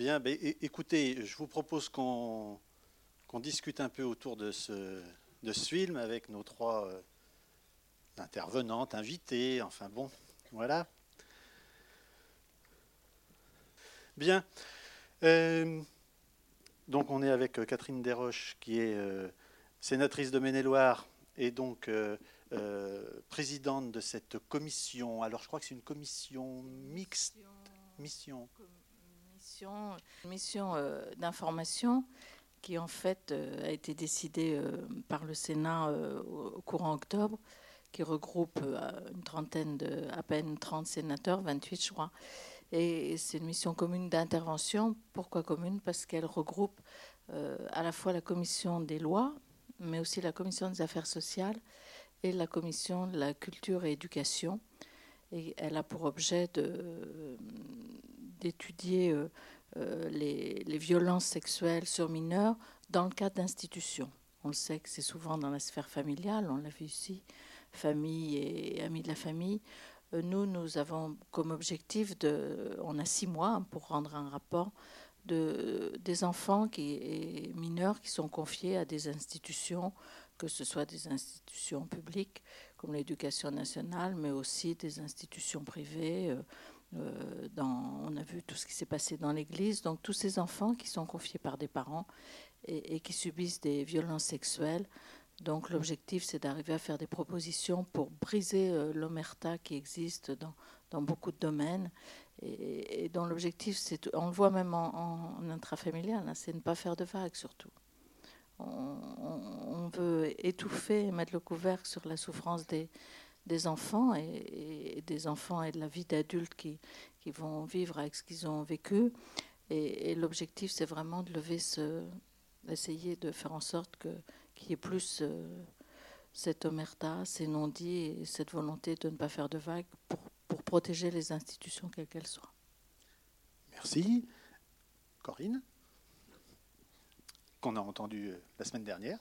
Bien, ben, écoutez, je vous propose qu'on discute un peu autour de ce, de ce film avec nos trois euh, intervenantes, invitées, enfin bon, voilà. Bien. Euh, donc on est avec euh, Catherine Desroches qui est sénatrice de Maine-et-Loire et donc présidente de cette commission. Alors je crois que c'est une commission mixte. Mission. Mission, mission d'information qui en fait euh, a été décidé euh, par le Sénat euh, au courant octobre, qui regroupe une trentaine de, à peine 30 sénateurs, 28 je crois. Et c'est une mission commune d'intervention. Pourquoi commune? Parce qu'elle regroupe à la fois la commission des lois, mais aussi la commission des affaires sociales et la commission de la culture et éducation. Et elle a pour objet d'étudier euh, les, violences sexuelles sur mineurs dans le cadre d'institutions. On le sait que c'est souvent dans la sphère familiale, on l'a vu ici, famille et amis de la famille. Euh, nous, nous avons comme objectif de, on a six mois pour rendre un rapport de, des enfants qui, et mineurs qui sont confiés à des institutions, que ce soit des institutions publiques comme l'éducation nationale, mais aussi des institutions privées. Euh, euh, dans, on a vu tout ce qui s'est passé dans l'Église. Donc tous ces enfants qui sont confiés par des parents et, qui subissent des violences sexuelles. Donc l'objectif, c'est d'arriver à faire des propositions pour briser euh, l'omerta qui existe dans, dans, beaucoup de domaines. Et, dont l'objectif, c'est, on le voit même en, intrafamilial, hein, c'est ne pas faire de vagues surtout. On, veut étouffer et mettre le couvercle sur la souffrance des, des enfants et, des enfants et de la vie d'adultes qui, qui vont vivre avec ce qu'ils ont vécu. Et, l'objectif, c'est vraiment de lever ce, d'essayer de faire en sorte que qu'il y ait plus euh, cette omerta, ces non-dits et cette volonté de ne pas faire de vagues pour, pour protéger les institutions quelles qu'elles soient. Merci. Corinne, qu'on a entendu euh, la semaine dernière.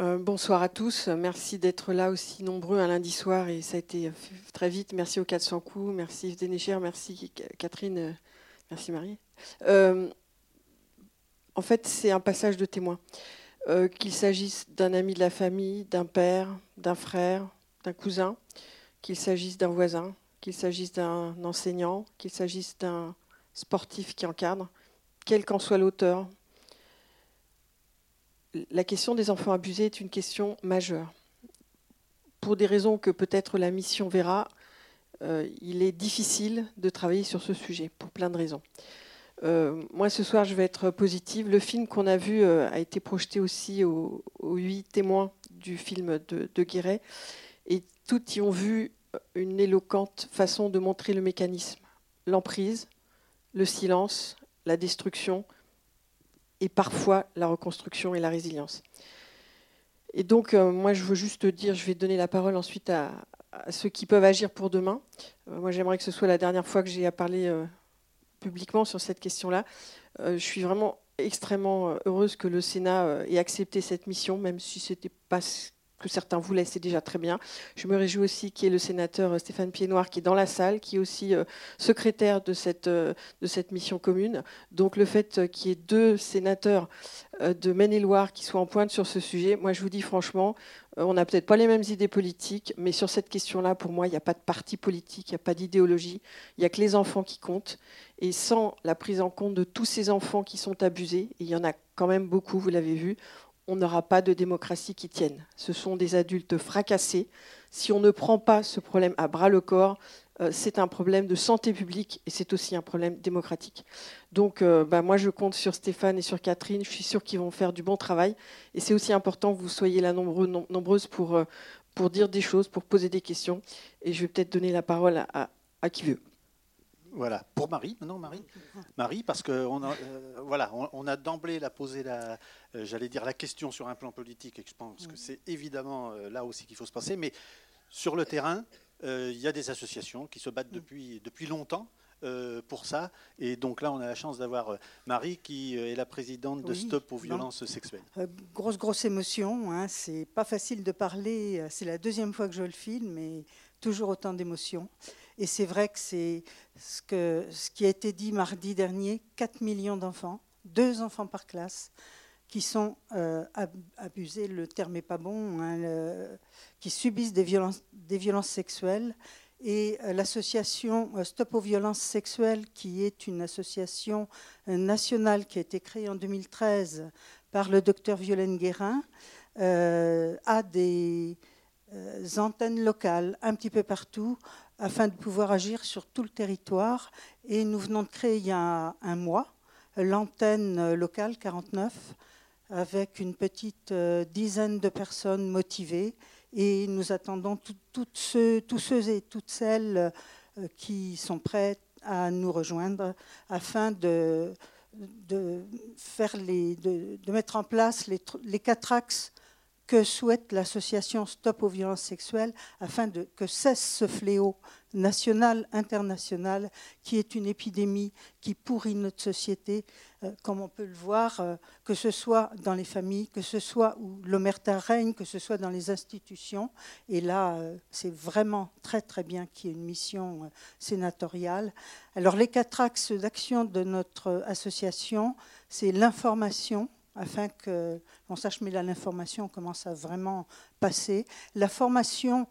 Euh, bonsoir à tous. Merci d'être là aussi nombreux un lundi soir et ça a été très vite. Merci aux 400 coups. Merci Yves Merci Catherine. Euh, merci Marie. Euh, en fait, c'est un passage de témoin. qu'il s'agisse d'un ami de la famille, d'un père, d'un frère, d'un cousin, qu'il s'agisse d'un voisin, qu'il s'agisse d'un enseignant, qu'il s'agisse d'un sportif qui encadre, quel qu'en soit l'auteur, la question des enfants abusés est une question majeure. Pour des raisons que peut-être la mission verra, euh, il est difficile de travailler sur ce sujet, pour plein de raisons. Euh, moi, ce soir, je vais être positive. Le film qu'on a vu euh, a été projeté aussi aux, huit témoins du film de, de Guéret, et tous y ont vu une éloquente façon de montrer le mécanisme, l'emprise, le silence, la destruction, et parfois la reconstruction et la résilience. Et donc, euh, moi, je veux juste dire, je vais donner la parole ensuite à, ceux qui peuvent agir pour demain. Euh, moi, j'aimerais que ce soit la dernière fois que j'ai à parler euh, publiquement sur cette question-là. je suis vraiment extrêmement heureuse que le Sénat ait accepté cette mission, même si ce n'était pas que certains voulaient, c'est déjà très bien. Je me réjouis aussi qu'il y ait le sénateur euh, Stéphane Piednoir qui est dans la salle, qui est aussi euh, secrétaire de cette, euh, de cette mission commune. Donc le fait qu'il y ait deux sénateurs de Maine-et-Loire qui soient en pointe sur ce sujet, moi je vous dis franchement, on n'a peut-être pas les mêmes idées politiques, mais sur cette question-là, pour moi, il n'y a pas de parti politique, il n'y a pas d'idéologie, il n'y a que les enfants qui comptent. Et sans la prise en compte de tous ces enfants qui sont abusés, et il y en a quand même beaucoup, vous l'avez vu, on n'aura pas de démocratie qui tienne. Ce sont des adultes fracassés. Si on ne prend pas ce problème à bras le corps, euh, c'est un problème de santé publique et c'est aussi un problème démocratique. Donc, euh, bah, moi, je compte sur Stéphane et sur Catherine. Je suis sûre qu'ils vont faire du bon travail. Et c'est aussi important que vous soyez là nombreux, nombreuses pour, euh, pour dire des choses, pour poser des questions. Et je vais peut-être donner la parole à qui veut. Voilà, pour Marie, maintenant Marie. Marie, parce qu'on a, euh, voilà, on, a d'emblée la posé la, euh, j'allais dire la question sur un plan politique, et je pense que c'est évidemment euh, là aussi qu'il faut se passer. Mais sur le terrain, il y a des associations qui se battent depuis, depuis longtemps pour ça. Et donc là, on a la chance d'avoir Marie qui est la présidente de Stop aux violences sexuelles. grosse, grosse émotion. Hein, c'est pas facile de parler. C'est la deuxième fois que je le filme, mais toujours autant d'émotions. Et c'est vrai que c'est ce, qui a été dit mardi dernier, 4 millions d'enfants, deux enfants par classe, qui sont euh, abusés, le terme n'est pas bon, hein, qui subissent des violences, des violences sexuelles. Et euh, l'association euh, Stop aux violences sexuelles, qui est une association nationale qui a été créée en 2013 par le docteur Violaine Guérin, a des antennes locales un petit peu partout afin de pouvoir agir sur tout le territoire. Et nous venons de créer il y a un mois l'antenne locale 49 avec une petite euh, dizaine de personnes motivées et nous attendons ceux, tous ceux et toutes celles euh, qui sont prêts à nous rejoindre afin de, de, faire les, de, de mettre en place les, les, quatre axes que souhaite l'association Stop aux violences sexuelles afin de, que cesse ce fléau national, international, qui est une épidémie qui pourrit notre société, euh, comme on peut le voir, euh, que ce soit dans les familles, que ce soit où l'omerta règne, que ce soit dans les institutions. Et là, euh, c'est vraiment très très bien qu'il y ait une mission sénatoriale. Alors les quatre axes d'action de notre association, c'est l'information, afin que l'on sache, mais là l'information commence à vraiment passer. La formation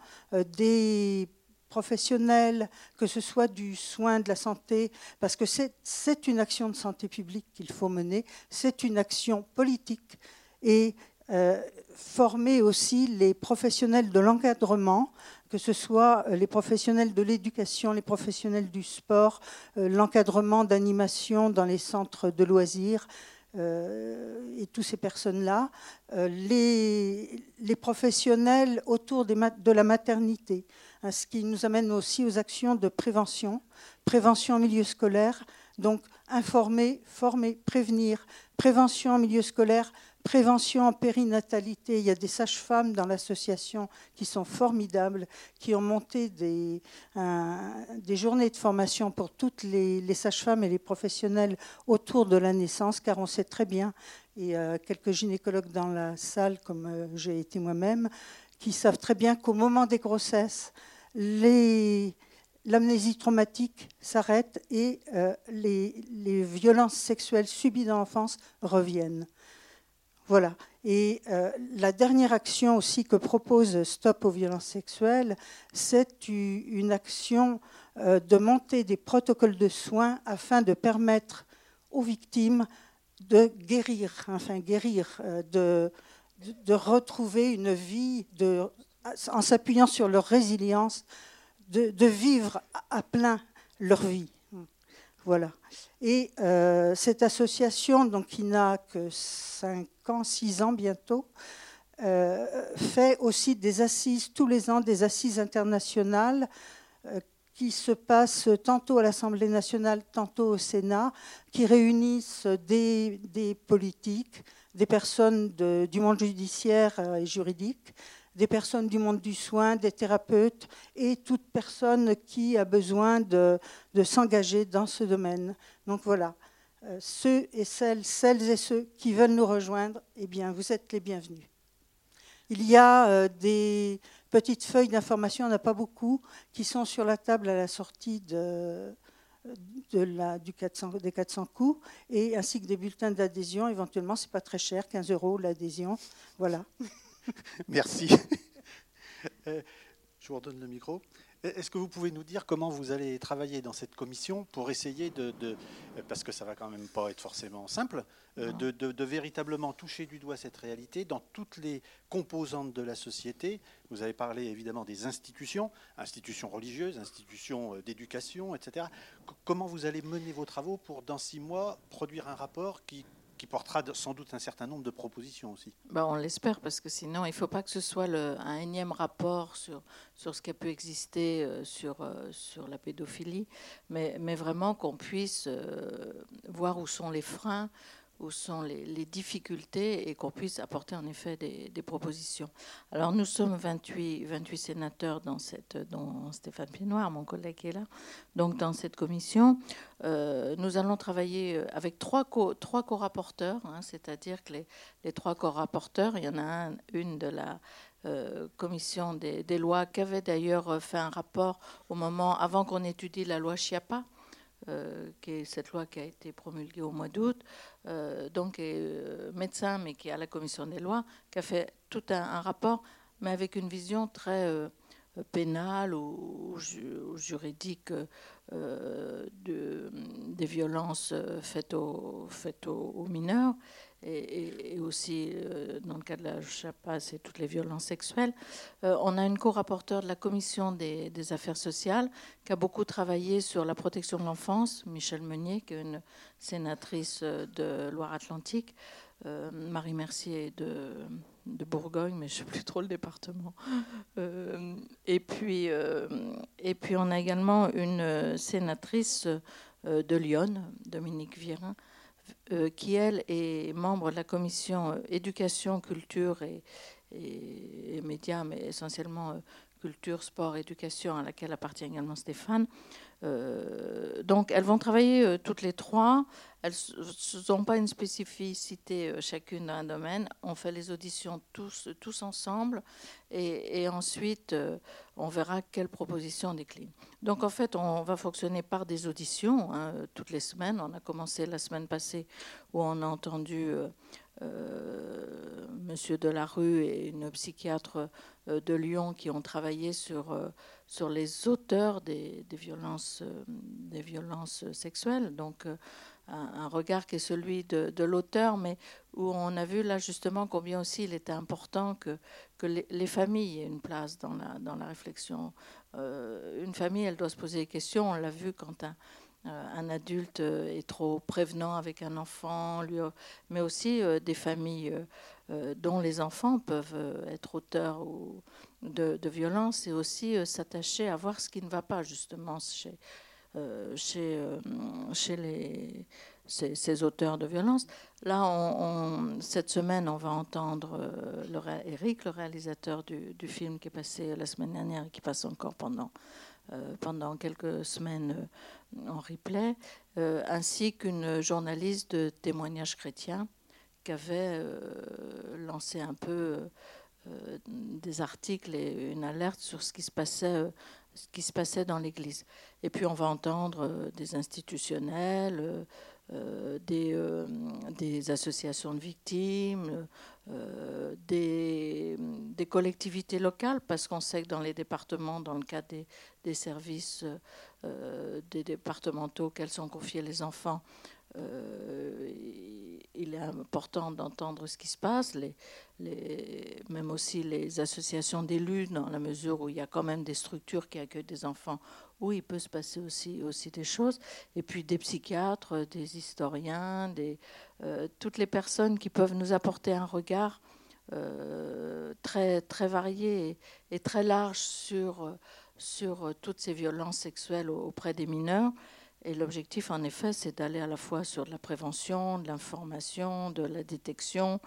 des professionnels, que ce soit du soin, de la santé, parce que c'est une action de santé publique qu'il faut mener, c'est une action politique et euh, former aussi les professionnels de l'encadrement, que ce soit euh, les professionnels de l'éducation, les professionnels du sport, euh, l'encadrement d'animation dans les centres de loisirs. Et toutes ces personnes-là, les, les, professionnels autour de la maternité, Hein, ce qui nous amène aussi aux actions de prévention, prévention en milieu scolaire, donc informer, former, prévenir, prévention en milieu scolaire, prévention en périnatalité. Il y a des sages-femmes dans l'association qui sont formidables, qui ont monté des, journées de formation pour toutes les, les sages-femmes et les professionnels autour de la naissance, car on sait très bien, et euh, quelques gynécologues dans la salle, comme euh, j'ai été moi-même, qui savent très bien qu'au moment des grossesses, l'amnésie traumatique s'arrête et euh, les, violences sexuelles subies dans l'enfance reviennent. Voilà. Et euh, la dernière action aussi que propose Stop aux violences sexuelles, c'est une action euh, de monter des protocoles de soins afin de permettre aux victimes de guérir, enfin guérir, de, de retrouver une vie, en s'appuyant sur leur résilience, de, vivre à plein leur vie. Voilà. Et euh, cette association, donc, qui n'a que 5 ans, 6 ans bientôt, euh, fait aussi des assises tous les ans, des assises internationales euh, qui se passent tantôt à l'Assemblée nationale, tantôt au Sénat, qui réunissent des, politiques, des personnes du monde judiciaire et juridique, des personnes du monde du soin, des thérapeutes et toute personne qui a besoin de, s'engager dans ce domaine. Donc voilà, euh, ceux et celles, celles et ceux qui veulent nous rejoindre, eh bien, vous êtes les bienvenus. Il y a euh, des petites feuilles d'information, on n'a pas beaucoup, qui sont sur la table à la sortie de, du 400, des 400 coups, et ainsi que des bulletins d'adhésion. Éventuellement, c'est pas très cher, 15 euros l'adhésion. Voilà. Merci. Euh, je vous redonne le micro. Est-ce que vous pouvez nous dire comment vous allez travailler dans cette commission pour essayer de, parce que ça va quand même pas être forcément simple, euh, de, de, véritablement toucher du doigt cette réalité dans toutes les composantes de la société. Vous avez parlé évidemment des institutions, institutions religieuses, institutions euh, d'éducation, etc. Comment vous allez mener vos travaux pour, dans six mois, produire un rapport qui qui portera sans doute un certain nombre de propositions aussi. Ben, on l'espère, parce que sinon, il ne faut pas que ce soit un énième rapport sur, sur ce qui a pu exister euh, sur, euh, sur la pédophilie, mais, mais vraiment qu'on puisse euh, voir où sont les freins, où sont les, difficultés et qu'on puisse apporter en effet des, propositions. Alors nous sommes 28, 28 sénateurs dans cette, dont Stéphane Pienoir, mon collègue est là, donc dans cette commission. Euh, nous allons travailler avec trois co, trois co-rapporteurs, hein, c'est-à-dire que les, trois co-rapporteurs, il y en a un, une de la commission des, des, lois, qui avait d'ailleurs fait un rapport au moment avant qu'on étudie la loi Chiapa, qui est cette loi qui a été promulguée au mois d'août, donc médecin, mais qui est à la commission des lois, qui a fait tout un, un rapport, mais avec une vision très pénale ou, juridique euh, de, des violences faites aux, mineurs et, aussi euh, dans le cas de la CHAPA, c'est toutes les violences sexuelles. Euh, on a une co-rapporteure de la commission des, des, affaires sociales qui a beaucoup travaillé sur la protection de l'enfance, Michel Meunier, qui est une sénatrice de Loire-Atlantique. Marie Mercier de de Bourgogne, mais je ne sais plus trop le département. Euh, et, puis, euh, et puis, on a également une sénatrice euh, de Lyon, Dominique Virin, qui, elle, est membre de la commission éducation, culture et, et, médias, mais essentiellement culture, sport, éducation, à laquelle appartient également Stéphane. Euh, donc elles vont travailler euh, toutes les trois. Elles n'ont pas une spécificité euh, chacune dans un domaine. On fait les auditions tous, tous ensemble et, ensuite on verra quelles propositions on décline. Donc en fait on va fonctionner par des auditions hein, toutes les semaines. On a commencé la semaine passée où on a entendu Monsieur Delarue et une psychiatre de Lyon qui ont travaillé sur sur les auteurs des, violences, euh, des violences sexuelles. Donc, euh, un, regard qui est celui de, l'auteur, mais où on a vu là justement combien aussi il était important que, que les, familles aient une place dans la, dans la réflexion. Euh, une famille, elle doit se poser des questions. On l'a vu quand un, un adulte est trop prévenant avec un enfant, lui, mais aussi des familles dont les enfants peuvent être auteurs de, de violence et aussi euh, s'attacher à voir ce qui ne va pas justement chez, euh, chez, euh, chez les, ces, auteurs de violence. Là, cette semaine, on va entendre Eric, le réalisateur du, film qui est passé la semaine dernière et qui passe encore pendant, pendant quelques semaines en replay, ainsi qu'une journaliste de témoignages chrétiens qui avait lancé un peu euh, des articles et une alerte sur ce qui se passait, euh, ce qui se passait dans l'Église. Et puis on va entendre euh, des institutionnels, des, des, associations de victimes, des, des, collectivités locales, parce qu'on sait que dans les départements, dans le cadre des, services des départementaux auxquels sont confiés les enfants, euh, il est important d'entendre ce qui se passe, même aussi les associations d'élus, dans la mesure où il y a quand même des structures qui accueillent des enfants, où il peut se passer aussi, aussi des choses, et puis des psychiatres, des historiens, euh, toutes les personnes qui peuvent nous apporter un regard euh, très, très varié et, très large sur, sur toutes ces violences sexuelles auprès des mineurs. Et l'objectif, en effet, c'est d'aller à la fois sur de la prévention, de l'information, de la détection,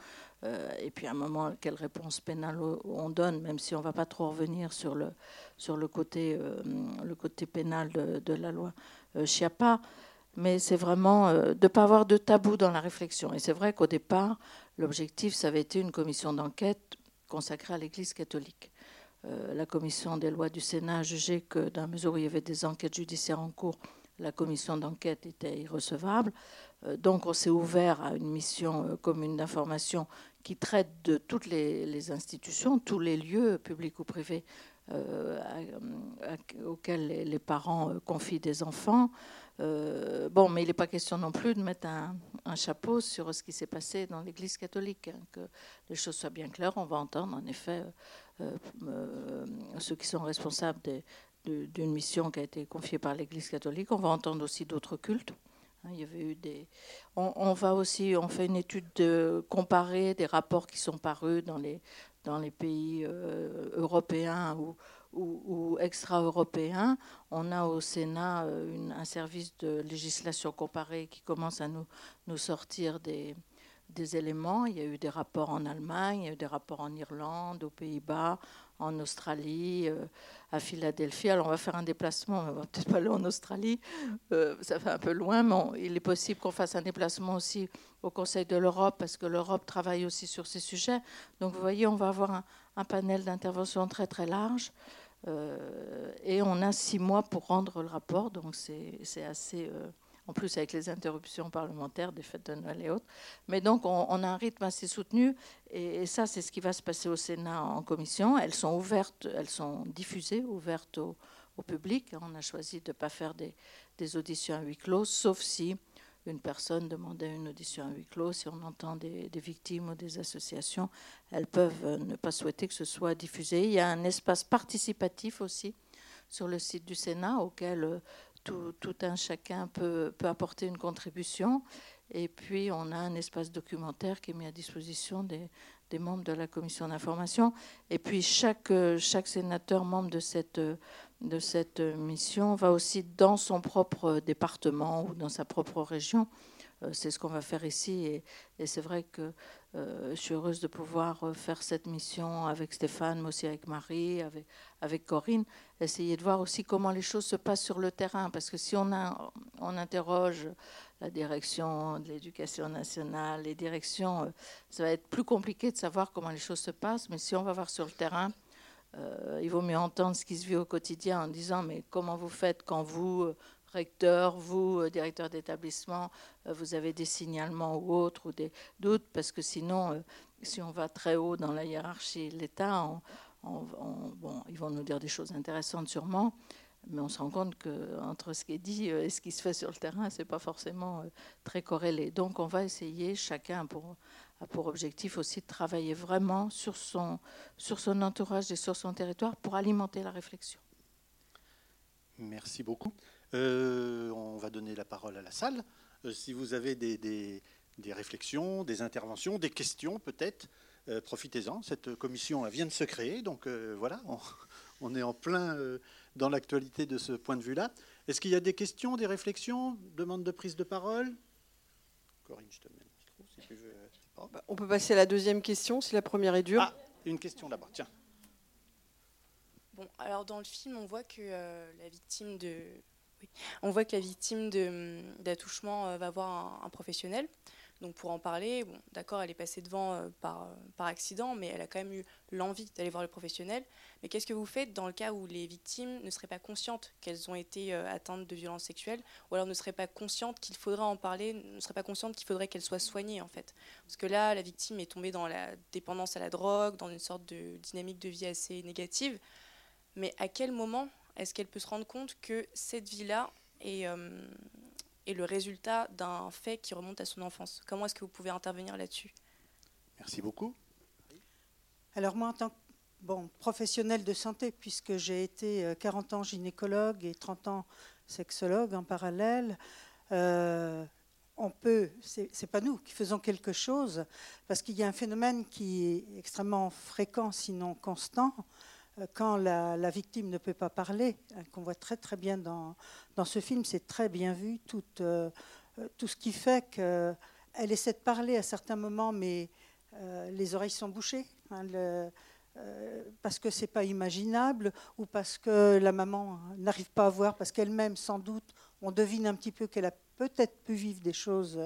euh, et puis à un moment, quelle réponse pénale on donne, même si on ne va pas trop revenir sur le, sur le, côté, euh, le côté pénal de, la loi euh, Chiapa. Mais c'est vraiment de ne pas avoir de tabou dans la réflexion. Et c'est vrai qu'au départ, l'objectif, ça avait été une commission d'enquête consacrée à l'Église catholique. la commission des lois du Sénat a jugé que, dans la mesure où il y avait des enquêtes judiciaires en cours, la commission d'enquête était irrecevable. Euh, donc on s'est ouvert à une mission euh, commune d'information qui traite de toutes les, institutions, tous les lieux publics ou privés euh, auxquels les, parents confient des enfants. bon, mais il n'est pas question non plus de mettre un, chapeau sur ce qui s'est passé dans l'Église catholique, hein, que les choses soient bien claires. On va entendre en effet ceux qui sont responsables des, d'une mission qui a été confiée par l'Église catholique. On va entendre aussi d'autres cultes. Hein, il y avait eu des. On, va aussi, on fait une étude de comparer des rapports qui sont parus dans les dans les pays euh, européens ou, ou, extra-européens. On a au Sénat euh, un service de législation comparée qui commence à nous, nous sortir des, des éléments. Il y a eu des rapports en Allemagne, il y a eu des rapports en Irlande, aux Pays-Bas, en Australie, euh, à Philadelphie. Alors on va faire un déplacement, on va peut-être pas aller en Australie, euh, ça fait un peu loin, mais il est possible qu'on fasse un déplacement aussi au Conseil de l'Europe, parce que l'Europe travaille aussi sur ces sujets. Donc vous voyez, on va avoir un, un panel d'intervention très très large. Euh, et on a six mois pour rendre le rapport, donc c'est assez en plus avec les interruptions parlementaires des fêtes de Noël et autres. Mais donc on, a un rythme assez soutenu et, ça c'est ce qui va se passer au Sénat en commission. Elles sont ouvertes, elles sont diffusées, ouvertes au, public. On a choisi de ne pas faire des, auditions à huis clos, sauf si une personne demandait une audition à huis clos, si on entend des, victimes ou des associations, elles peuvent ne pas souhaiter que ce soit diffusé. Il y a un espace participatif aussi sur le site du Sénat auquel tout, un chacun peut, peut, apporter une contribution. Et puis, on a un espace documentaire qui est mis à disposition des, des membres de la commission d'information. Et puis, chaque, chaque sénateur membre de cette, de cette mission va aussi dans son propre département ou dans sa propre région. Euh, c'est ce qu'on va faire ici. Et, c'est vrai que euh, je suis heureuse de pouvoir euh, faire cette mission avec Stéphane, mais aussi avec Marie, avec, Corinne, essayer de voir aussi comment les choses se passent sur le terrain. Parce que si on, interroge la direction de l'éducation nationale, les directions, ça va être plus compliqué de savoir comment les choses se passent. Mais si on va voir sur le terrain, il vaut mieux entendre ce qui se vit au quotidien en disant mais comment vous faites quand vous recteur, vous, euh, directeur d'établissement, euh, vous avez des signalements ou autres ou des doutes, parce que sinon, euh, si on va très haut dans la hiérarchie de l'État, bon, ils vont nous dire des choses intéressantes sûrement, mais on se rend compte qu'entre ce qui est dit et ce qui se fait sur le terrain, ce n'est pas forcément très corrélé. Donc on va essayer, chacun pour, a pour objectif aussi de travailler vraiment sur son, sur son entourage et sur son territoire pour alimenter la réflexion. Merci beaucoup. Euh, on va donner la parole à la salle. Euh, si vous avez des, réflexions, des interventions, des questions peut-être, euh, profitez-en. Cette commission vient de se créer, donc voilà, on, est en plein dans l'actualité de ce point de vue-là. Est-ce qu'il y a des questions, des réflexions, demande de prise de parole? Corinne, je te mets si tu veux. Bah, on peut passer à la deuxième question, si la première est dure. Ah, une question d'abord, tiens. Bon, alors dans le film, on voit que la victime de on voit que la victime d'attouchement euh, va voir un, professionnel. Donc pour en parler, bon, d'accord, elle est passée devant euh, par, par accident, mais elle a quand même eu l'envie d'aller voir le professionnel. Mais qu'est-ce que vous faites dans le cas où les victimes ne seraient pas conscientes qu'elles ont été euh, atteintes de violences sexuelles, ou alors ne seraient pas conscientes qu'il faudrait en parler, ne seraient pas conscientes qu'il faudrait qu'elles soient soignées en fait? Parce que là, la victime est tombée dans la dépendance à la drogue, dans une sorte de dynamique de vie assez négative. Mais à quel moment est-ce qu'elle peut se rendre compte que cette vie-là euh, est, le résultat d'un fait qui remonte à son enfance? Comment est-ce que vous pouvez intervenir là-dessus? Merci beaucoup. Alors moi, en tant que bon, professionnel de santé, puisque j'ai été 40 euh, ans gynécologue et 30 ans sexologue en parallèle, euh, on peut, c'est pas nous qui faisons quelque chose, parce qu'il y a un phénomène qui est extrêmement fréquent, sinon constant, euh, quand la, victime ne peut pas parler, hein, qu'on voit très très bien dans, dans ce film, c'est très bien vu, tout, euh, euh, tout ce qui fait qu'elle essaie de parler à certains moments, mais les oreilles sont bouchées, hein, parce que c'est pas imaginable, ou parce que la maman n'arrive pas à voir, parce qu'elle-même, sans doute, on devine un petit peu qu'elle a peut-être pu vivre des choses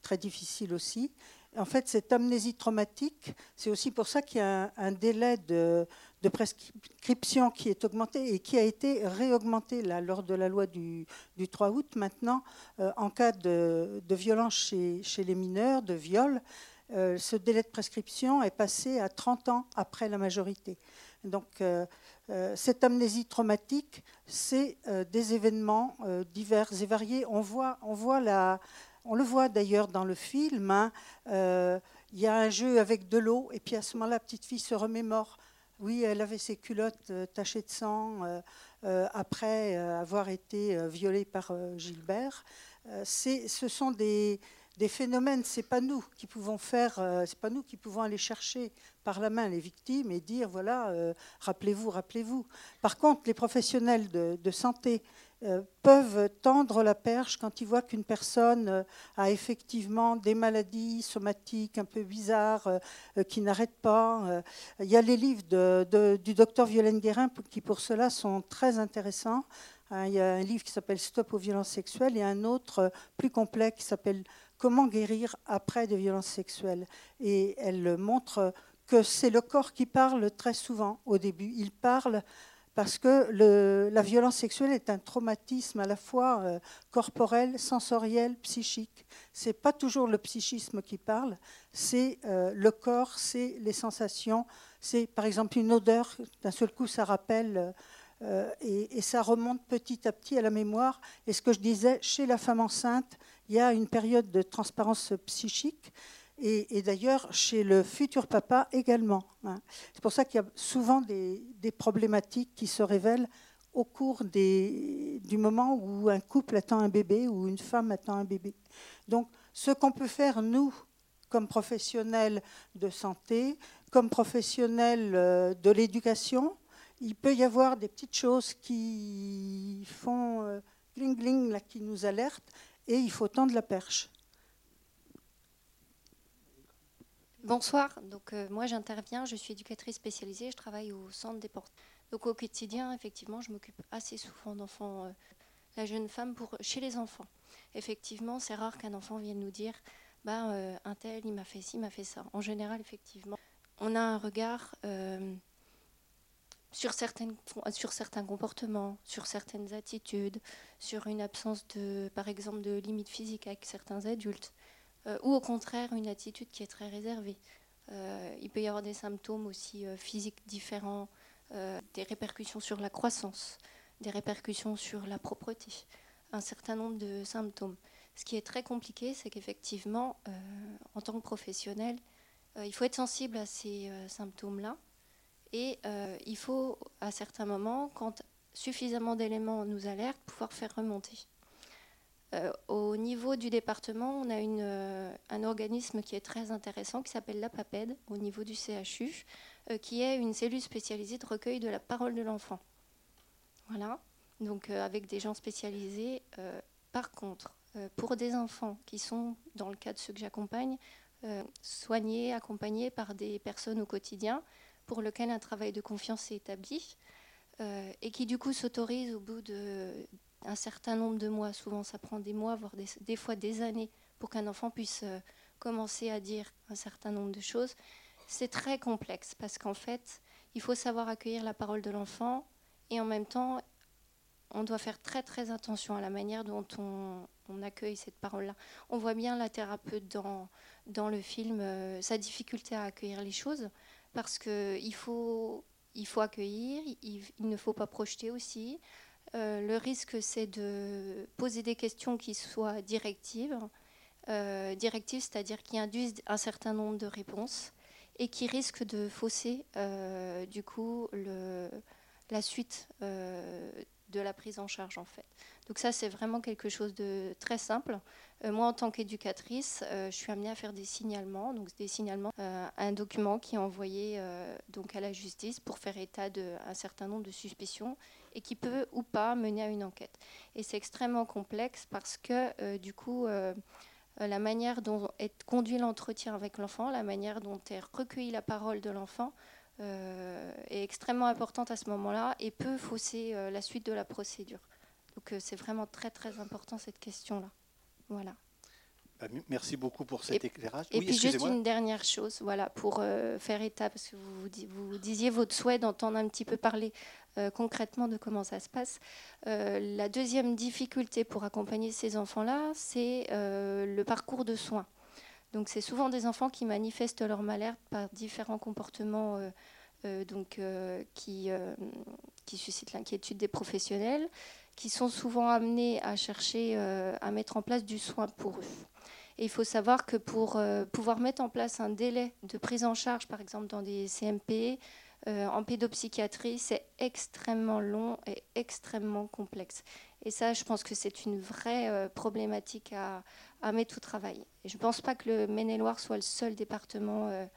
très difficiles aussi. En fait, cette amnésie traumatique, c'est aussi pour ça qu'il y a un délai de, de prescription qui est augmentée et qui a été réaugmentée là, lors de la loi du, 3 août. Maintenant, euh, en cas de, violence chez, les mineurs, de viol, euh, ce délai de prescription est passé à 30 ans après la majorité. Donc, euh, cette amnésie traumatique, c'est des événements divers et variés. On, voit, on, voit la, on le voit d'ailleurs dans le film. Hein, il y a un jeu avec de l'eau, et puis à ce moment-là, la petite fille se remémore oui, elle avait ses culottes euh, tachées de sang euh, euh, après avoir été violée par Gilbert. ce sont des, phénomènes, c'est pas nous qui pouvons faire, pas nous qui pouvons aller chercher par la main les victimes et dire voilà, rappelez-vous, rappelez-vous. Par contre, les professionnels de, santé peuvent tendre la perche quand ils voient qu'une personne a effectivement des maladies somatiques un peu bizarres qui n'arrêtent pas. Il y a les livres du docteur Violaine Guérin qui pour cela sont très intéressants. Hein, il y a un livre qui s'appelle Stop aux violences sexuelles et un autre plus complet qui s'appelle Comment guérir après des violences sexuelles. Et elle montre que c'est le corps qui parle très souvent au début. Il parle parce que la violence sexuelle est un traumatisme à la fois euh, corporel, sensoriel, psychique. C'est pas toujours le psychisme qui parle, c'est euh, le corps, c'est les sensations, c'est par exemple une odeur. D'un seul coup, ça rappelle euh, et, ça remonte petit à petit à la mémoire. Et ce que je disais, chez la femme enceinte, il y a une période de transparence psychique. Et, d'ailleurs, chez le futur papa également. Hein. C'est pour ça qu'il y a souvent des, problématiques qui se révèlent au cours du moment où un couple attend un bébé ou une femme attend un bébé. Donc, ce qu'on peut faire, nous, comme professionnels de santé, comme professionnels euh, de l'éducation, il peut y avoir des petites choses qui font euh, gling gling, qui nous alertent, et il faut tendre la perche. Bonsoir, donc euh, moi j'interviens, je suis éducatrice spécialisée, je travaille au centre des portes. Donc au quotidien, effectivement, je m'occupe assez souvent d'enfants, euh, la jeune femme pour chez les enfants. Effectivement, c'est rare qu'un enfant vienne nous dire, bah euh, un tel, il m'a fait ci, il m'a fait ça. En général, effectivement, on a un regard sur, sur certains comportements, sur certaines attitudes, sur une absence de, par exemple, de limites physiques avec certains adultes, ou au contraire une attitude qui est très réservée. Euh, il peut y avoir des symptômes aussi euh, physiques différents, des répercussions sur la croissance, des répercussions sur la propreté, un certain nombre de symptômes. Ce qui est très compliqué, c'est qu'effectivement, en tant que professionnel, il faut être sensible à ces symptômes-là et euh, il faut, à certains moments, quand suffisamment d'éléments nous alertent, pouvoir faire remonter. Euh, au niveau du département, on a euh, un organisme qui est très intéressant qui s'appelle l'APAPED au niveau du CHU, qui est une cellule spécialisée de recueil de la parole de l'enfant. Voilà, donc avec des gens spécialisés. par contre, pour des enfants qui sont, dans le cas de ceux que j'accompagne, soignés, accompagnés par des personnes au quotidien, pour lequel un travail de confiance est établi euh, et qui du coup s'autorise au bout d'un certain nombre de mois, souvent ça prend des mois, voire des, fois des années, pour qu'un enfant puisse euh, commencer à dire un certain nombre de choses, c'est très complexe parce qu'en fait, il faut savoir accueillir la parole de l'enfant et en même temps, on doit faire très très attention à la manière dont on, accueille cette parole-là. On voit bien la thérapeute dans, le film, euh, sa difficulté à accueillir les choses parce qu'il faut, il faut accueillir, il, ne faut pas projeter aussi. Euh, le risque, c'est de poser des questions qui soient directives, euh, directives, c'est-à-dire qui induisent un certain nombre de réponses et qui risquent de fausser, euh, du coup, la suite de la prise en charge, en fait. Donc ça, c'est vraiment quelque chose de très simple. Moi, en tant qu'éducatrice, je suis amenée à faire des signalements, donc des signalements, un document qui est envoyé donc à la justice pour faire état d'un certain nombre de suspicions et qui peut ou pas mener à une enquête. Et c'est extrêmement complexe parce que du coup, la manière dont est conduit l'entretien avec l'enfant, la manière dont est recueillie la parole de l'enfant, est extrêmement importante à ce moment-là et peut fausser la suite de la procédure. Donc c'est vraiment très très important cette question-là. Voilà. Merci beaucoup pour cet éclairage. Et puis juste une dernière chose, voilà, pour euh, faire état, parce que vous, vous, disiez votre souhait d'entendre un petit peu parler euh, concrètement de comment ça se passe. Euh, la deuxième difficulté pour accompagner ces enfants-là, c'est le parcours de soins. Donc c'est souvent des enfants qui manifestent leur mal-être par différents comportements donc, qui, qui suscitent l'inquiétude des professionnels qui sont souvent amenés à chercher à mettre en place du soin pour eux. Et il faut savoir que pour euh, pouvoir mettre en place un délai de prise en charge, par exemple dans des CMP, en pédopsychiatrie, c'est extrêmement long et extrêmement complexe. Et ça, je pense que c'est une vraie problématique à, à, mettre au travail. Et je ne pense pas que le Maine-et-Loire soit le seul département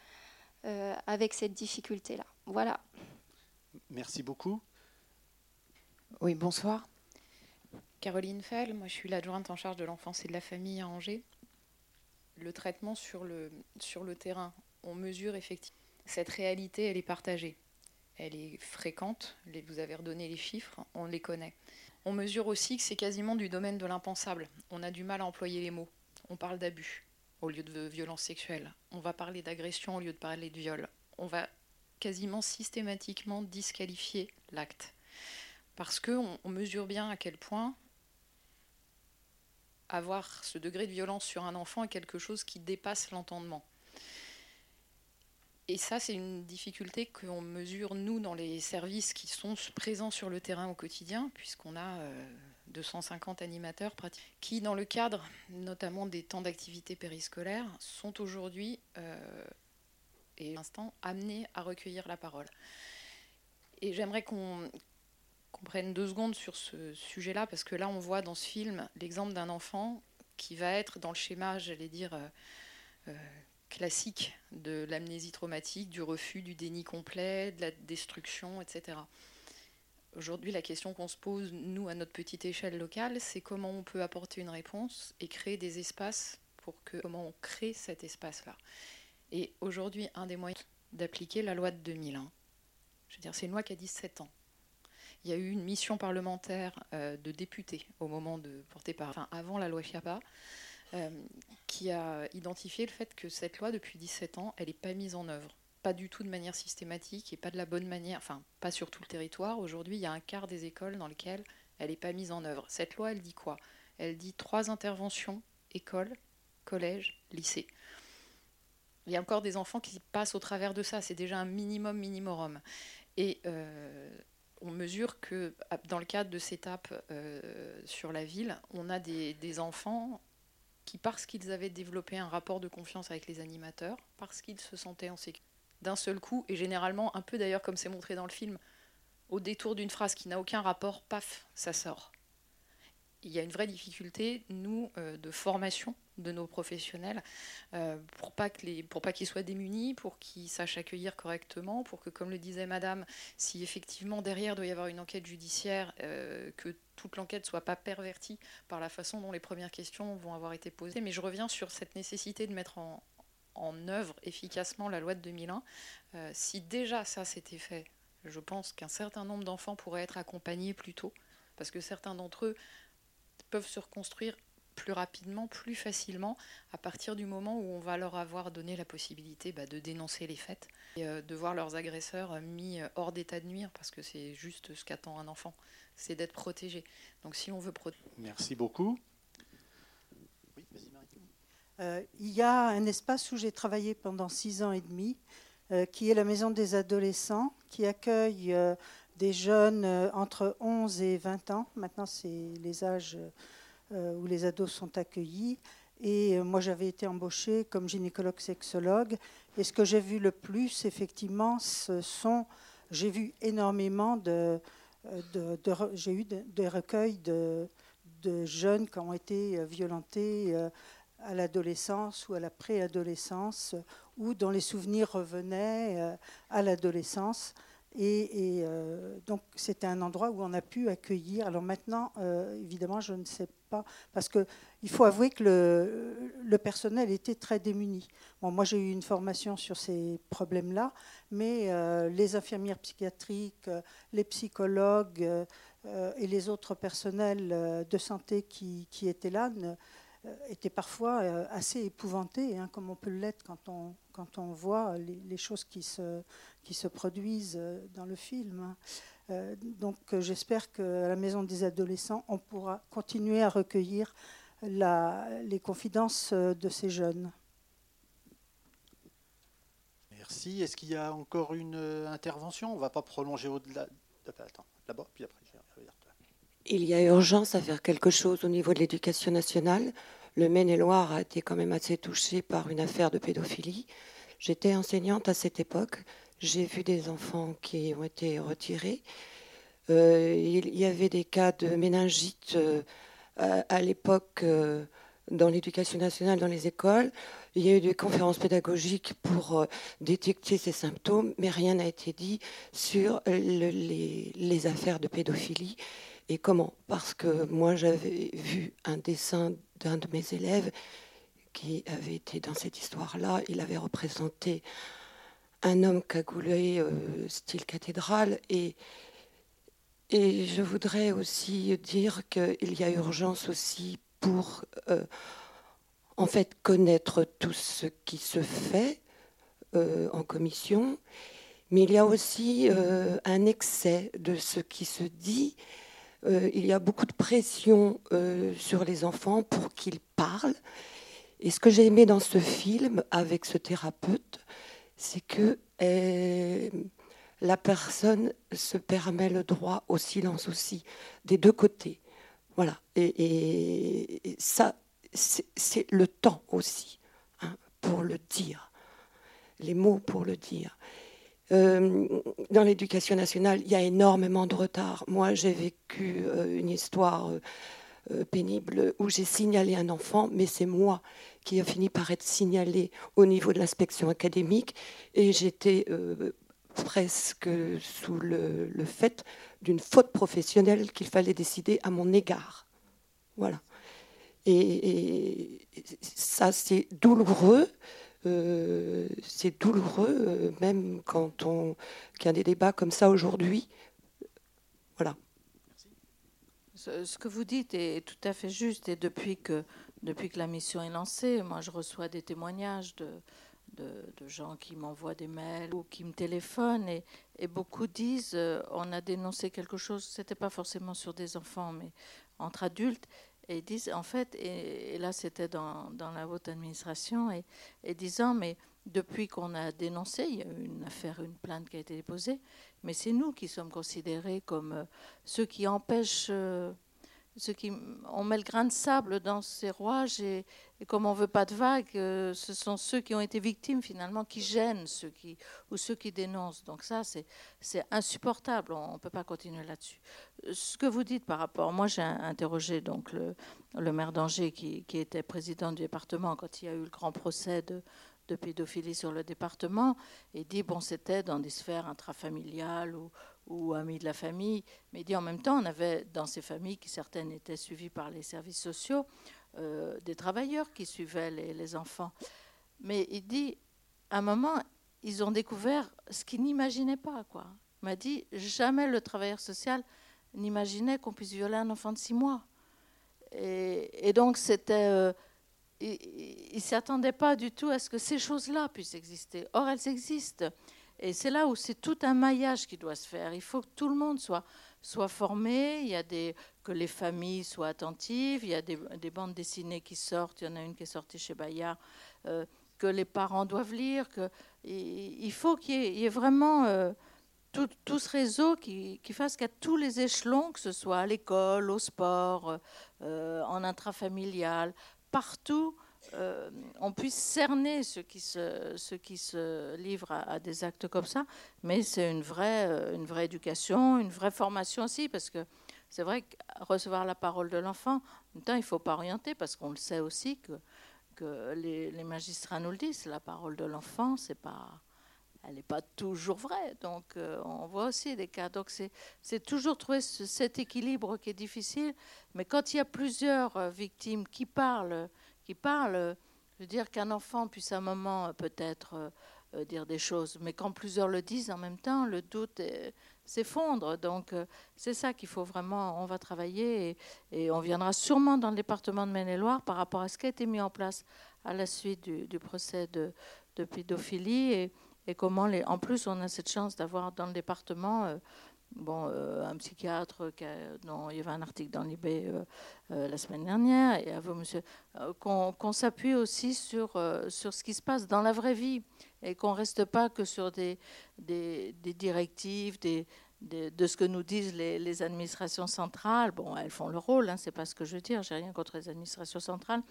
avec cette difficulté-là. Voilà. Merci beaucoup. Oui, bonsoir. Caroline Fell, moi je suis l'adjointe en charge de l'enfance et de la famille à Angers. Le traitement sur le, sur le terrain, on mesure effectivement. Cette réalité, elle est partagée. Elle est fréquente, vous avez redonné les chiffres, on les connaît. On mesure aussi que c'est quasiment du domaine de l'impensable. On a du mal à employer les mots. On parle d'abus au lieu de violence sexuelle. On va parler d'agression au lieu de parler de viol. On va quasiment systématiquement disqualifier l'acte parce qu'on on mesure bien à quel point avoir ce degré de violence sur un enfant est quelque chose qui dépasse l'entendement. Et ça, c'est une difficulté qu'on mesure, nous, dans les services qui sont présents sur le terrain au quotidien, puisqu'on a 250 euh, animateurs qui, dans le cadre notamment des temps d'activité périscolaire, sont aujourd'hui, euh, et l'instant, amenés à recueillir la parole. Et j'aimerais qu'on qu'on prenne deux secondes sur ce sujet-là, parce que là, on voit dans ce film l'exemple d'un enfant qui va être dans le schéma, j'allais dire, euh, euh, classique de l'amnésie traumatique, du refus, du déni complet, de la destruction, etc. Aujourd'hui, la question qu'on se pose, nous, à notre petite échelle locale, c'est comment on peut apporter une réponse et créer des espaces pour que, comment on crée cet espace-là. Et aujourd'hui, un des moyens d'appliquer la loi de 2001, je veux c'est une loi qui a 17 ans il y a eu une mission parlementaire euh, de députés au moment de porter par, enfin, avant la loi Chiapa, euh, qui a identifié le fait que cette loi, depuis 17 ans, elle n'est pas mise en œuvre. Pas du tout de manière systématique et pas de la bonne manière, enfin, pas sur tout le territoire. Aujourd'hui, il y a un quart des écoles dans lesquelles elle n'est pas mise en œuvre. Cette loi, elle dit quoi? Elle dit trois interventions école, collège, lycée. Il y a encore des enfants qui passent au travers de ça. C'est déjà un minimum minimum. Et euh, on mesure que dans le cadre de cette étape euh, sur la ville, on a des, enfants qui, parce qu'ils avaient développé un rapport de confiance avec les animateurs, parce qu'ils se sentaient en sécurité, d'un seul coup, et généralement un peu d'ailleurs comme c'est montré dans le film, au détour d'une phrase qui n'a aucun rapport, paf, ça sort il y a une vraie difficulté, nous, euh, de formation de nos professionnels, euh, pour pas pour pas qu'ils soient démunis, pour qu'ils sachent accueillir correctement, pour que, comme le disait Madame, si effectivement derrière doit y avoir une enquête judiciaire, euh, que toute l'enquête soit pas pervertie par la façon dont les premières questions vont avoir été posées. Mais je reviens sur cette nécessité de mettre en, en œuvre efficacement la loi de 2001. si déjà ça s'était fait, je pense qu'un certain nombre d'enfants pourraient être accompagnés plus tôt, parce que certains d'entre eux peuvent se reconstruire plus rapidement, plus facilement, à partir du moment où on va leur avoir donné la possibilité bah, de dénoncer les faits et euh, de voir leurs agresseurs euh, mis euh, hors d'état de nuire, parce que c'est juste ce qu'attend un enfant, c'est d'être protégé. Donc si on veut protéger. Merci beaucoup. il y a un espace où j'ai travaillé pendant six ans et demi, qui est la maison des adolescents, qui accueille des jeunes euh, entre 11 et 20 ans. Maintenant, c'est les âges euh, où les ados sont accueillis. Et euh, moi, j'avais été embauchée comme gynécologue sexologue. Et ce que j'ai vu le plus, effectivement, ce sont. J'ai vu énormément de. j'ai eu des recueils de, jeunes qui ont été violentés à l'adolescence ou à la préadolescence, ou dont les souvenirs revenaient à l'adolescence. Et, euh, donc, c'était un endroit où on a pu accueillir. Alors maintenant, euh, évidemment, je ne sais pas, parce qu'il faut avouer que le, personnel était très démuni. Bon, moi, j'ai eu une formation sur ces problèmes-là, mais euh, les infirmières psychiatriques, les psychologues et les autres personnels de santé qui, étaient là étaient parfois assez épouvantés, hein, comme on peut l'être quand on, quand on voit les, choses qui se, qui se produisent euh, dans le film. Hein. Euh, donc euh, j'espère qu'à la Maison des adolescents, on pourra continuer à recueillir la, les confidences de ces jeunes. Merci. Est-ce qu'il y a encore une intervention? On ne va pas prolonger au-delà. Attends, là-bas, puis après. Il y a urgence à faire quelque chose au niveau de l'éducation nationale. Le Maine-et-Loire a été quand même assez touché par une affaire de pédophilie. J'étais enseignante à cette époque. j'ai vu des enfants qui ont été retirés. il y avait des cas de méningite à, l'époque dans l'éducation nationale, dans les écoles. Il y a eu des conférences pédagogiques pour détecter ces symptômes, mais rien n'a été dit sur les, les, affaires de pédophilie. Et comment? Parce que moi, j'avais vu un dessin d'un de mes élèves qui avait été dans cette histoire-là. Il avait représenté un homme cagoulé, euh, style cathédrale. Et, et je voudrais aussi dire qu'il y a urgence aussi pour, euh, en fait, connaître tout ce qui se fait euh, en commission. Mais il y a aussi un excès de ce qui se dit. Il y a beaucoup de pression sur les enfants pour qu'ils parlent. Et ce que j'ai aimé dans ce film avec ce thérapeute, c'est que euh, la personne se permet le droit au silence aussi, des deux côtés. Voilà. Et, ça, c'est le temps aussi hein, pour le dire, les mots pour le dire. Euh, dans l'éducation nationale, il y a énormément de retard. Moi, j'ai vécu euh, une histoire pénible où j'ai signalé un enfant, mais c'est moi qui a fini par être signalé au niveau de l'inspection académique et j'étais euh, presque sous le, fait d'une faute professionnelle qu'il fallait décider à mon égard. Voilà. Et, ça, c'est douloureux. Euh, c'est douloureux, euh, même quand on qu'il y a des débats comme ça aujourd'hui. Voilà. Ce que vous dites est tout à fait juste. Et depuis que depuis que la mission est lancée, moi je reçois des témoignages de, de, gens qui m'envoient des mails ou qui me téléphonent et, et beaucoup disent euh, on a dénoncé quelque chose, c'était pas forcément sur des enfants, mais entre adultes. Et disent en fait, et, là c'était dans, dans, la haute administration, et, disant mais depuis qu'on a dénoncé, il y a eu une affaire, une plainte qui a été déposée, mais c'est nous qui sommes considérés comme euh, ceux qui empêchent. Euh, ce qui, on met le grain de sable dans ces rouages comme on veut pas de vagues, euh, ce sont ceux qui ont été victimes finalement qui gênent ceux qui ou ceux qui dénoncent. Donc ça, c'est insupportable. On ne peut pas continuer là-dessus. Ce que vous dites par rapport, moi j'ai interrogé donc le, maire d'Angers qui, était président du département quand il y a eu le grand procès de, de pédophilie sur le département et dit bon c'était dans des sphères intrafamiliales ou, ou amis de la famille, mais dit en même temps, on avait dans ces familles, qui certaines étaient suivies par les services sociaux, euh, des travailleurs qui suivaient les, enfants. Mais il dit, à un moment, ils ont découvert ce qu'ils n'imaginaient pas. Quoi. Il m'a dit, jamais le travailleur social n'imaginait qu'on puisse violer un enfant de six mois. Et, donc, c'était... Euh, il ne s'attendait pas du tout à ce que ces choses-là puissent exister. Or, elles existent. Et c'est là où c'est tout un maillage qui doit se faire. Il faut que tout le monde soit, soit formé, il y a des, que les familles soient attentives, il y a des, des bandes dessinées qui sortent, il y en a une qui est sortie chez Bayard, euh, que les parents doivent lire. Il faut qu'il y, ait vraiment euh, tout, ce réseau qui, qui fasse qu'à tous les échelons, que ce soit à l'école, au sport, euh, en intrafamilial, partout, euh, on puisse cerner ceux qui se, livrent à, des actes comme ça, mais c'est une vraie, euh, une vraie éducation, une vraie formation aussi, parce que c'est vrai que recevoir la parole de l'enfant, en même temps, il ne faut pas orienter, parce qu'on le sait aussi que, que les, magistrats nous le disent, la parole de l'enfant, c'est pas elle n'est pas toujours vraie. Donc, euh, on voit aussi des cas. Donc, c'est toujours trouver cet équilibre qui est difficile. Mais quand il y a plusieurs victimes qui parlent qui parle. Je veux dire qu'un enfant puisse à un moment euh, peut-être euh, euh, dire des choses, mais quand plusieurs le disent en même temps, le doute s'effondre. Donc c'est ça qu'il faut vraiment, on va travailler et, on viendra sûrement dans le département de Maine-et-Loire par rapport à ce qui a été mis en place à la suite du, procès de, pédophilie et, comment. En plus, on a cette chance d'avoir dans le département bon, euh, un psychiatre dont il y avait un article dans l'IB euh, euh, la semaine dernière, et à vous, monsieur, qu'on s'appuie aussi sur, sur ce qui se passe dans la vraie vie et qu'on ne reste pas que sur des, des, directives, des, de ce que nous disent les, administrations centrales. Bon, elles font le rôle, hein, c'est pas ce que je veux dire, j'ai rien contre les administrations centrales,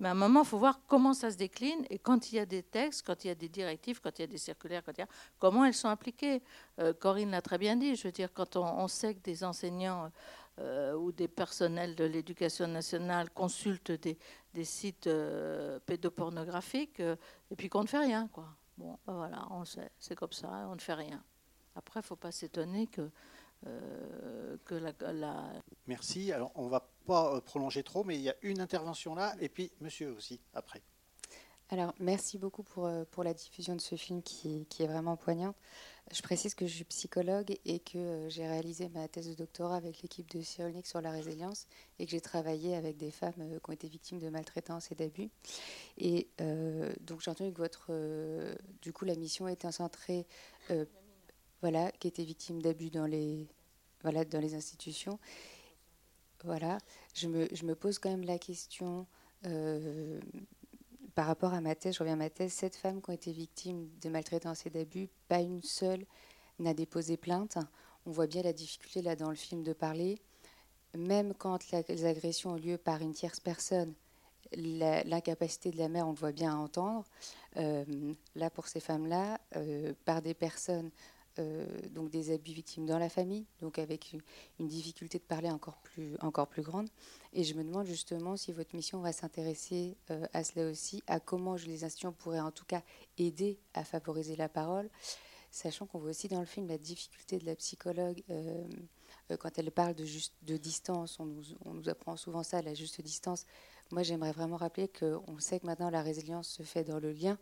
Mais à un moment, il faut voir comment ça se décline et quand il y a des textes, quand il y a des directives, quand il y a des circulaires, quand il y a, comment elles sont appliquées. Euh, Corinne l'a très bien dit. Je veux dire, quand on, sait que des enseignants euh, ou des personnels de l'éducation nationale consultent des, sites euh, pédopornographiques et puis qu'on ne fait rien, quoi. Bon, ben voilà, c'est comme ça, on ne fait rien. Après, il ne faut pas s'étonner que que la, Merci. Alors, on ne va pas euh, prolonger trop, mais il y a une intervention là, et puis monsieur aussi, après. Alors, merci beaucoup pour, euh, pour la diffusion de ce film qui, qui est vraiment poignant. Je précise que je suis psychologue et que j'ai réalisé ma thèse de doctorat avec l'équipe de Cyrulnik sur la résilience et que j'ai travaillé avec des femmes qui ont été victimes de maltraitance et d'abus. Et donc j'ai entendu que votre, du coup, la mission était centrée voilà, qui étaient victimes d'abus dans les, voilà, dans les institutions. Voilà, je me, je me pose quand même la question euh, par rapport à ma thèse, je reviens à ma thèse, femmes qui ont été victimes de maltraitance et d'abus, pas une seule n'a déposé plainte. On voit bien la difficulté là dans le film de parler. Même quand les agressions ont lieu par une tierce personne, l'incapacité de la mère, on le voit bien à entendre. Euh, là, pour ces femmes-là, euh, par des personnes donc des abus victimes dans la famille, donc avec une, difficulté de parler encore plus, encore plus grande. Et je me demande justement si votre mission va s'intéresser euh, à cela aussi, à comment les institutions pourraient en tout cas aider à favoriser la parole, sachant qu'on voit aussi dans le film la difficulté de la psychologue. Euh, quand elle parle de, juste, de distance, on nous, on nous apprend souvent ça, la juste distance. Moi, j'aimerais vraiment rappeler qu'on sait que maintenant la résilience se fait dans le lien,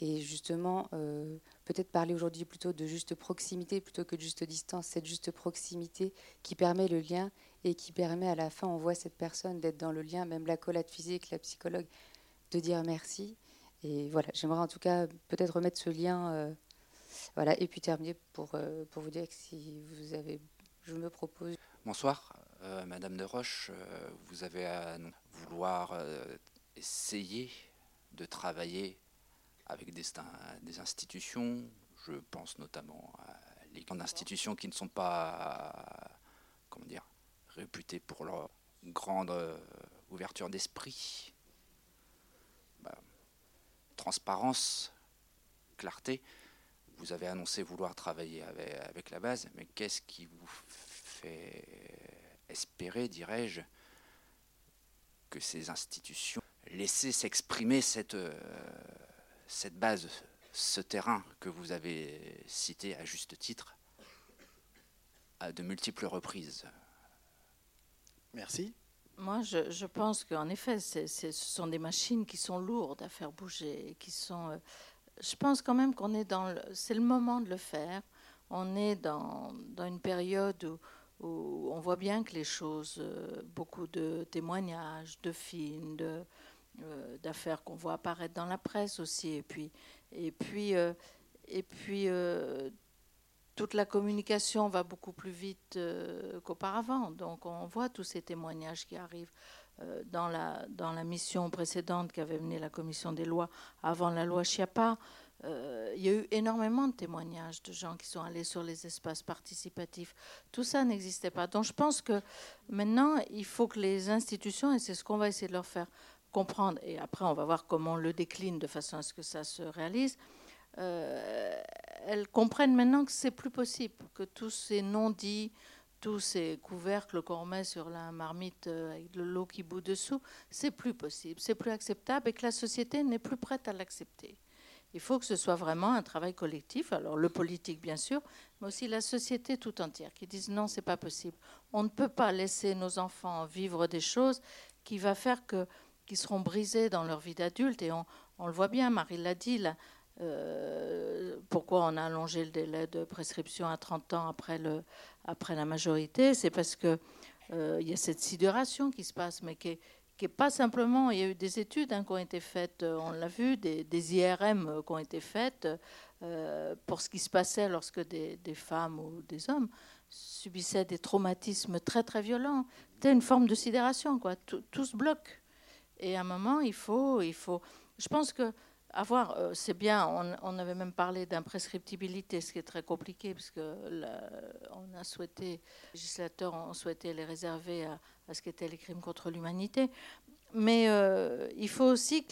et justement, euh, peut-être parler aujourd'hui plutôt de juste proximité plutôt que de juste distance, cette juste proximité qui permet le lien et qui permet à la fin, on voit cette personne d'être dans le lien, même la collate physique, la psychologue, de dire merci. Et voilà, j'aimerais en tout cas peut-être remettre ce lien. Euh, voilà, et puis terminer pour, euh, pour vous dire que si vous avez. Je me propose. Bonsoir, Madame de Roche. vous avez à vouloir essayer de travailler avec des, institutions. Je pense notamment à les grandes institutions qui ne sont pas, comment dire, réputées pour leur grande euh, ouverture d'esprit, bah, transparence, clarté. Vous avez annoncé vouloir travailler avec, avec la base, mais qu'est-ce qui vous fait espérer, dirais-je, que ces institutions laissent s'exprimer cette, euh, cette base, ce terrain que vous avez cité à juste titre, à de multiples reprises. Merci. Moi, je, pense qu'en effet, ce sont des machines qui sont lourdes à faire bouger, qui sont. Euh, je pense quand même qu'on est dans. C'est le moment de le faire. On est dans, dans une période où, où, on voit bien que les choses, euh, beaucoup de témoignages, de films, de, euh, d'affaires qu'on voit apparaître dans la presse aussi. Et puis, et puis, euh, et puis euh, toute la communication va beaucoup plus vite qu'auparavant. Donc on voit tous ces témoignages qui arrivent. Dans la, dans la mission précédente qu'avait menée la commission des lois avant la loi Chiappa, il y a eu énormément de témoignages de gens qui sont allés sur les espaces participatifs. Tout ça n'existait pas. Donc je pense que maintenant, il faut que les institutions, et c'est ce qu'on va essayer de leur faire comprendre, et après on va voir comment on le décline de façon à ce que ça se réalise, euh, elles comprennent maintenant que c'est plus possible, que tous ces non-dits, tous ces couvercles qu'on met sur la marmite euh, avec le lot qui bout dessous, c'est plus possible, c'est plus acceptable et que la société n'est plus prête à l'accepter. Il faut que ce soit vraiment un travail collectif, alors le politique bien sûr, mais aussi la société tout entière qui dise non, c'est pas possible. On ne peut pas laisser nos enfants vivre des choses qui va faire que qui seront brisés dans leur vie d'adulte. Et on, le voit bien, Marie l'a dit, là, euh, pourquoi on a allongé le délai de prescription à 30 ans après, le, après la majorité. C'est parce qu'il euh, y a cette sidération qui se passe, mais qui n'est pas simplement. Il y a eu des études hein, qui ont été faites, euh, on l'a vu, des, IRM qui ont été faites pour ce qui se passait lorsque des, des, femmes ou des hommes subissaient des traumatismes très très violents. C'était une forme de sidération, quoi. Tout, tout se bloque. Et à un moment, il faut, il faut. Je pense que avoir, euh, c'est bien. On, avait même parlé d'imprescriptibilité, ce qui est très compliqué, parce que on a souhaité, les législateurs ont souhaité les réserver à, ce qu'étaient les crimes contre l'humanité. mais il faut aussi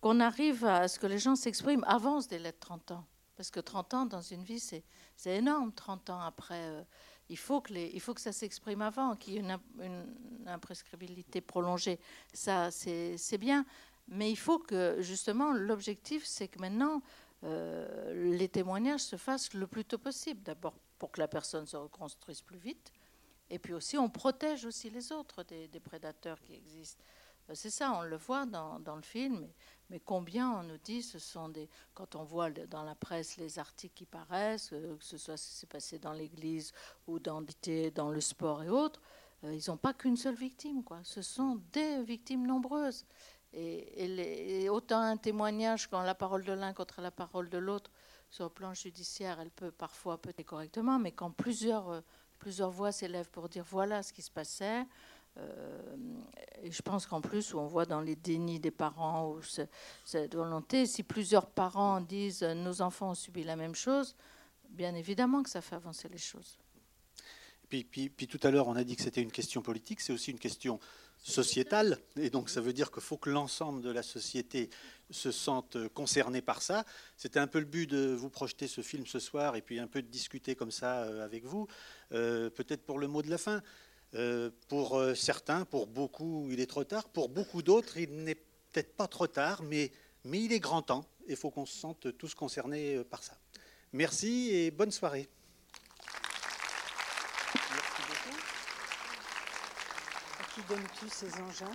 qu'on arrive à ce que les gens s'expriment ce délai de 30 ans. Parce que 30 ans dans une vie, c'est énorme, 30 ans après il faut que, ça s'exprime avant, qu'il y ait une, une, imprescriptibilité prolongée. Ça, c'est bien. Mais il faut que, justement, l'objectif, c'est que maintenant, euh, les témoignages se fassent le plus tôt possible. D'abord, pour que la personne se reconstruise plus vite. Et puis aussi, on protège aussi les autres des prédateurs qui existent. Euh, c'est ça, on le voit dans, dans le film. Mais combien on nous dit, ce sont des. Quand on voit dans la presse les articles qui paraissent, euh, que ce soit ce qui s'est passé dans l'église ou dans, dans le sport et autres, euh, ils n'ont pas qu'une seule victime, quoi. Ce sont des victimes nombreuses. Et, autant un témoignage quand la parole de l'un contre la parole de l'autre, sur le plan judiciaire, elle peut parfois peut-être correctement, mais quand plusieurs, plusieurs voix s'élèvent pour dire voilà ce qui se passait, et je pense qu'en plus, on voit dans les dénis des parents ou cette volonté, si plusieurs parents disent nos enfants ont subi la même chose, bien évidemment que ça fait avancer les choses. Puis, puis, puis tout à l'heure, on a dit que c'était une question politique, c'est aussi une question sociétale. Et donc, ça veut dire qu'il faut que l'ensemble de la société se sente concerné par ça. C'était un peu le but de vous projeter ce film ce soir et puis un peu de discuter comme ça euh, avec vous. Euh, peut-être pour le mot de la fin. Euh, pour euh, certains, pour beaucoup, il est trop tard. Pour beaucoup d'autres, il n'est peut-être pas trop tard, mais, il est grand temps. Il faut qu'on se sente tous concernés euh, par ça. Merci et bonne soirée. Merci beaucoup. Qui ces engins?